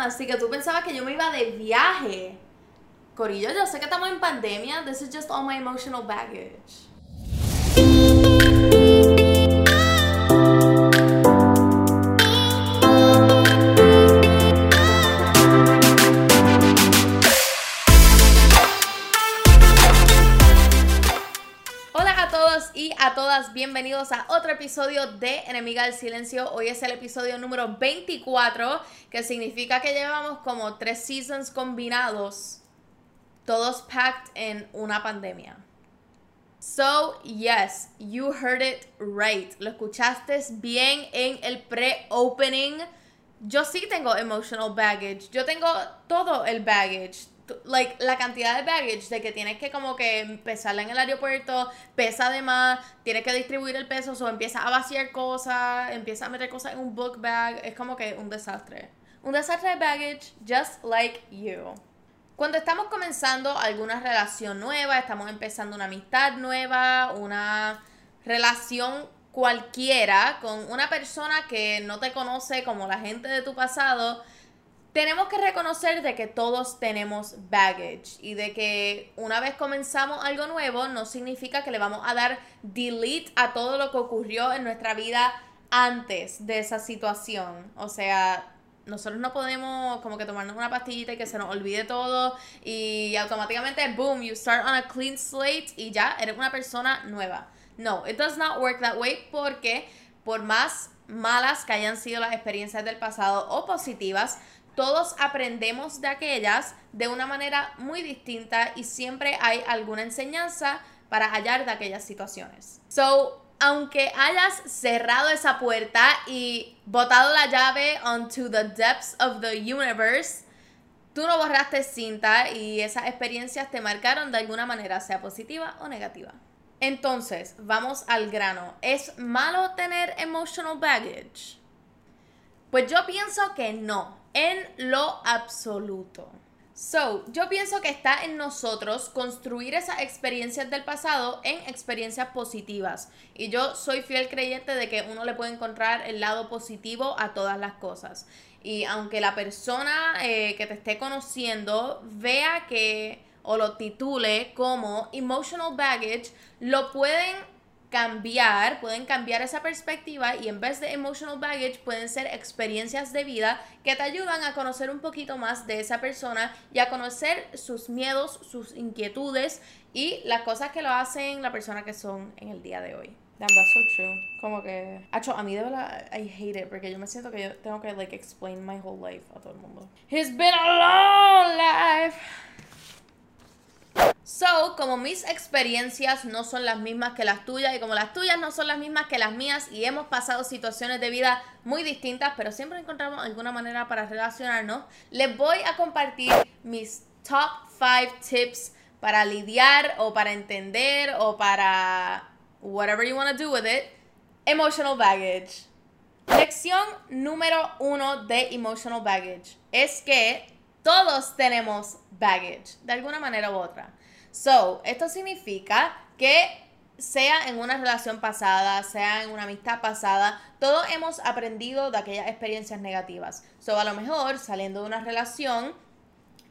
así que tú pensabas que yo me iba de viaje. Corillo, yo sé que estamos en pandemia. This is just all my emotional baggage. Y a todas, bienvenidos a otro episodio de Enemiga del Silencio. Hoy es el episodio número 24, que significa que llevamos como tres seasons combinados, todos packed en una pandemia. So, yes, you heard it right. Lo escuchaste bien en el pre-opening. Yo sí tengo emotional baggage. Yo tengo todo el baggage. Like, la cantidad de baggage de que tienes que como que empezarla en el aeropuerto, pesa de más, tienes que distribuir el peso, o empieza a vaciar cosas, empieza a meter cosas en un book bag. Es como que un desastre. Un desastre de baggage, just like you. Cuando estamos comenzando alguna relación nueva, estamos empezando una amistad nueva, una relación cualquiera con una persona que no te conoce como la gente de tu pasado, tenemos que reconocer de que todos tenemos baggage y de que una vez comenzamos algo nuevo no significa que le vamos a dar delete a todo lo que ocurrió en nuestra vida antes de esa situación. O sea, nosotros no podemos como que tomarnos una pastillita y que se nos olvide todo y automáticamente, boom, you start on a clean slate y ya eres una persona nueva. No, it does not work that way porque por más malas que hayan sido las experiencias del pasado o positivas, todos aprendemos de aquellas de una manera muy distinta y siempre hay alguna enseñanza para hallar de aquellas situaciones. So, aunque hayas cerrado esa puerta y botado la llave onto the depths of the universe, tú no borraste cinta y esas experiencias te marcaron de alguna manera, sea positiva o negativa. Entonces, vamos al grano. ¿Es malo tener emotional baggage? Pues yo pienso que no, en lo absoluto. So, yo pienso que está en nosotros construir esas experiencias del pasado en experiencias positivas. Y yo soy fiel creyente de que uno le puede encontrar el lado positivo a todas las cosas. Y aunque la persona eh, que te esté conociendo vea que o lo titule como emotional baggage, lo pueden cambiar, pueden cambiar esa perspectiva y en vez de emotional baggage pueden ser experiencias de vida que te ayudan a conocer un poquito más de esa persona y a conocer sus miedos, sus inquietudes y las cosas que lo hacen la persona que son en el día de hoy. Damn, that's so true. Como que... Acho, a mí de verdad, I hate it, porque yo me siento que yo tengo que, like, explain my whole life a todo el mundo. It's been a long life. So, como mis experiencias no son las mismas que las tuyas y como las tuyas no son las mismas que las mías y hemos pasado situaciones de vida muy distintas, pero siempre encontramos alguna manera para relacionarnos, les voy a compartir mis top 5 tips para lidiar o para entender o para whatever you want to do with it, emotional baggage. Lección número uno de emotional baggage es que todos tenemos baggage, de alguna manera u otra. So, esto significa que sea en una relación pasada, sea en una amistad pasada, todos hemos aprendido de aquellas experiencias negativas. So, a lo mejor saliendo de una relación,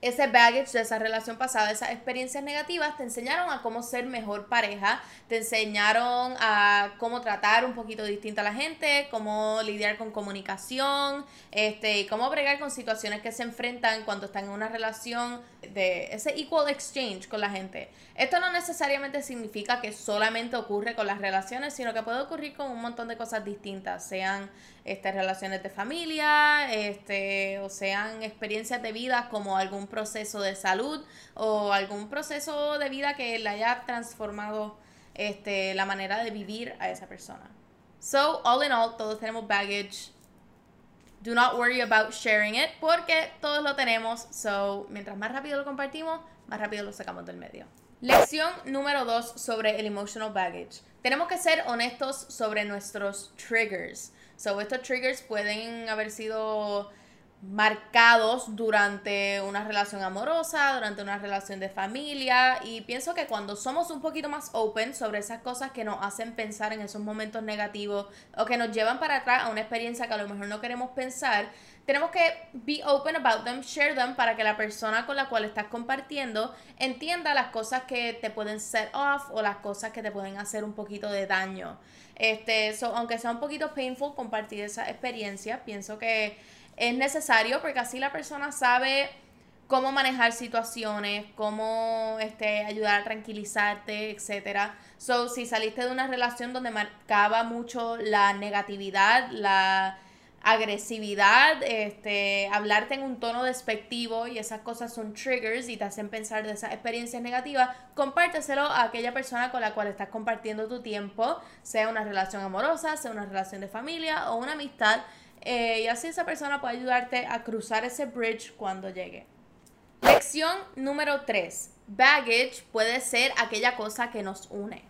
ese baggage de esa relación pasada, esas experiencias negativas, te enseñaron a cómo ser mejor pareja, te enseñaron a cómo tratar un poquito distinta a la gente, cómo lidiar con comunicación, este, cómo bregar con situaciones que se enfrentan cuando están en una relación de ese equal exchange con la gente. Esto no necesariamente significa que solamente ocurre con las relaciones, sino que puede ocurrir con un montón de cosas distintas, sean este, relaciones de familia, este, o sean experiencias de vida como algún proceso de salud o algún proceso de vida que le haya transformado este, la manera de vivir a esa persona. So, all in all, todos tenemos baggage. Do not worry about sharing it porque todos lo tenemos. So, mientras más rápido lo compartimos, más rápido lo sacamos del medio. Lección número 2 sobre el emotional baggage. Tenemos que ser honestos sobre nuestros triggers. So, estos triggers pueden haber sido marcados durante una relación amorosa, durante una relación de familia y pienso que cuando somos un poquito más open sobre esas cosas que nos hacen pensar en esos momentos negativos o que nos llevan para atrás a una experiencia que a lo mejor no queremos pensar, tenemos que be open about them, share them para que la persona con la cual estás compartiendo entienda las cosas que te pueden set off o las cosas que te pueden hacer un poquito de daño. Este, aunque sea un poquito painful compartir esa experiencia, pienso que es necesario porque así la persona sabe cómo manejar situaciones, cómo este, ayudar a tranquilizarte, etc. So, si saliste de una relación donde marcaba mucho la negatividad, la agresividad, este, hablarte en un tono despectivo y esas cosas son triggers y te hacen pensar de esas experiencias negativas, compárteselo a aquella persona con la cual estás compartiendo tu tiempo, sea una relación amorosa, sea una relación de familia o una amistad, eh, y así esa persona puede ayudarte a cruzar ese bridge cuando llegue. Lección número 3. Baggage puede ser aquella cosa que nos une.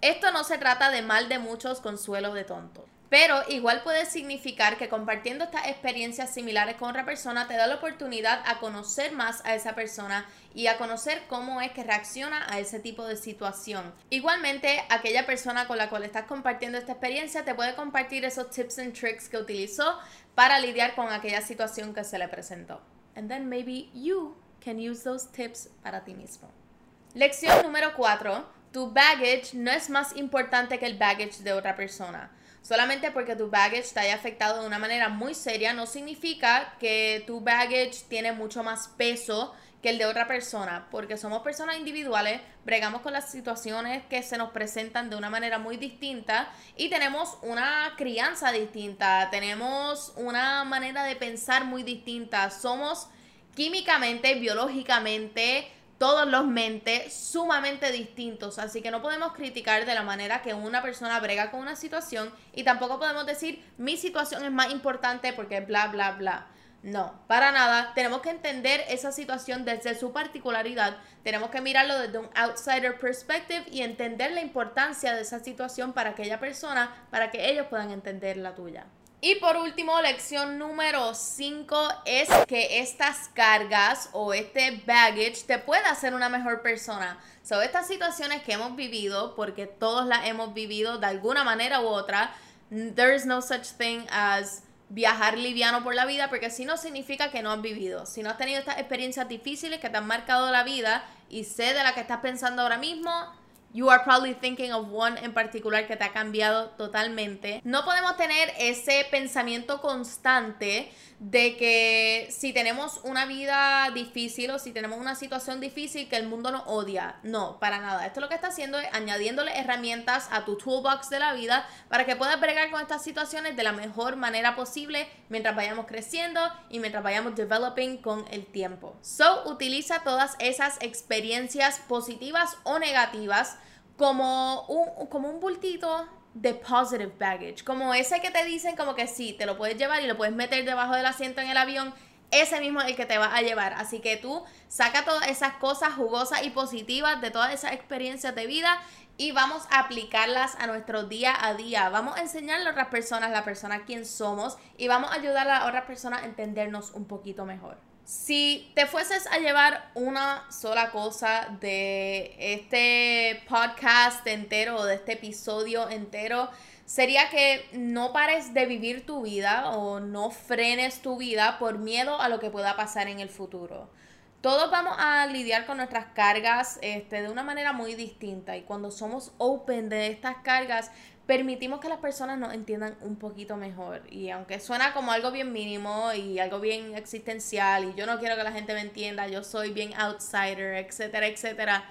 Esto no se trata de mal de muchos consuelo de tontos. Pero igual puede significar que compartiendo estas experiencias similares con otra persona te da la oportunidad a conocer más a esa persona y a conocer cómo es que reacciona a ese tipo de situación. Igualmente, aquella persona con la cual estás compartiendo esta experiencia te puede compartir esos tips and tricks que utilizó para lidiar con aquella situación que se le presentó. And then maybe you can use those tips para ti mismo. Lección número 4. Tu baggage no es más importante que el baggage de otra persona. Solamente porque tu baggage te haya afectado de una manera muy seria no significa que tu baggage tiene mucho más peso que el de otra persona, porque somos personas individuales, bregamos con las situaciones que se nos presentan de una manera muy distinta y tenemos una crianza distinta, tenemos una manera de pensar muy distinta, somos químicamente, biológicamente, todos los mentes sumamente distintos, así que no podemos criticar de la manera que una persona brega con una situación y tampoco podemos decir mi situación es más importante porque bla, bla, bla. No, para nada. Tenemos que entender esa situación desde su particularidad. Tenemos que mirarlo desde un outsider perspective y entender la importancia de esa situación para aquella persona, para que ellos puedan entender la tuya. Y por último, lección número 5 es que estas cargas o este baggage te puede hacer una mejor persona. Son estas situaciones que hemos vivido, porque todos las hemos vivido de alguna manera u otra, there is no such thing as viajar liviano por la vida, porque si no significa que no has vivido. Si no has tenido estas experiencias difíciles que te han marcado la vida y sé de la que estás pensando ahora mismo, You are probably thinking of one en particular que te ha cambiado totalmente. No podemos tener ese pensamiento constante de que si tenemos una vida difícil o si tenemos una situación difícil que el mundo nos odia. No, para nada. Esto lo que está haciendo es añadiéndole herramientas a tu toolbox de la vida para que puedas bregar con estas situaciones de la mejor manera posible mientras vayamos creciendo y mientras vayamos developing con el tiempo. So, utiliza todas esas experiencias positivas o negativas como un, como un bultito de positive baggage, como ese que te dicen como que sí, te lo puedes llevar y lo puedes meter debajo del asiento en el avión, ese mismo es el que te va a llevar. Así que tú saca todas esas cosas jugosas y positivas de todas esas experiencias de vida y vamos a aplicarlas a nuestro día a día. Vamos a enseñarle a otras personas la persona quién somos y vamos a ayudar a otras personas a entendernos un poquito mejor. Si te fueses a llevar una sola cosa de este podcast entero o de este episodio entero, sería que no pares de vivir tu vida o no frenes tu vida por miedo a lo que pueda pasar en el futuro. Todos vamos a lidiar con nuestras cargas este, de una manera muy distinta y cuando somos open de estas cargas, permitimos que las personas nos entiendan un poquito mejor. Y aunque suena como algo bien mínimo y algo bien existencial, y yo no quiero que la gente me entienda, yo soy bien outsider, etcétera, etcétera.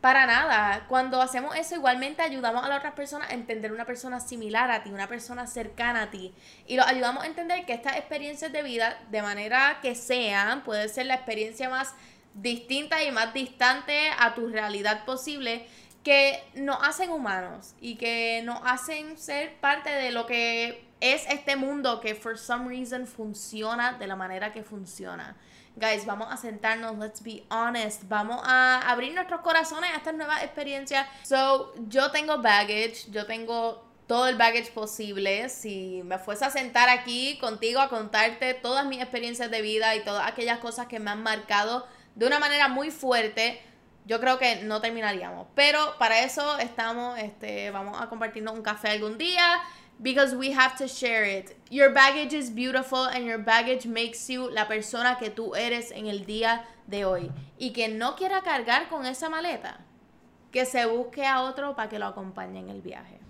Para nada. Cuando hacemos eso, igualmente ayudamos a las otras personas a entender una persona similar a ti, una persona cercana a ti. Y los ayudamos a entender que estas experiencias de vida, de manera que sean, puede ser la experiencia más distinta y más distante a tu realidad posible que nos hacen humanos y que nos hacen ser parte de lo que es este mundo que for some reason funciona de la manera que funciona. Guys, vamos a sentarnos, let's be honest, vamos a abrir nuestros corazones a estas nuevas experiencias. So, yo tengo baggage, yo tengo todo el baggage posible. Si me fuese a sentar aquí contigo a contarte todas mis experiencias de vida y todas aquellas cosas que me han marcado de una manera muy fuerte, yo creo que no terminaríamos. Pero para eso estamos, este, vamos a compartirnos un café algún día. Because we have to share it. Your baggage is beautiful and your baggage makes you la persona que tú eres en el día de hoy. Y que no quiera cargar con esa maleta, que se busque a otro para que lo acompañe en el viaje.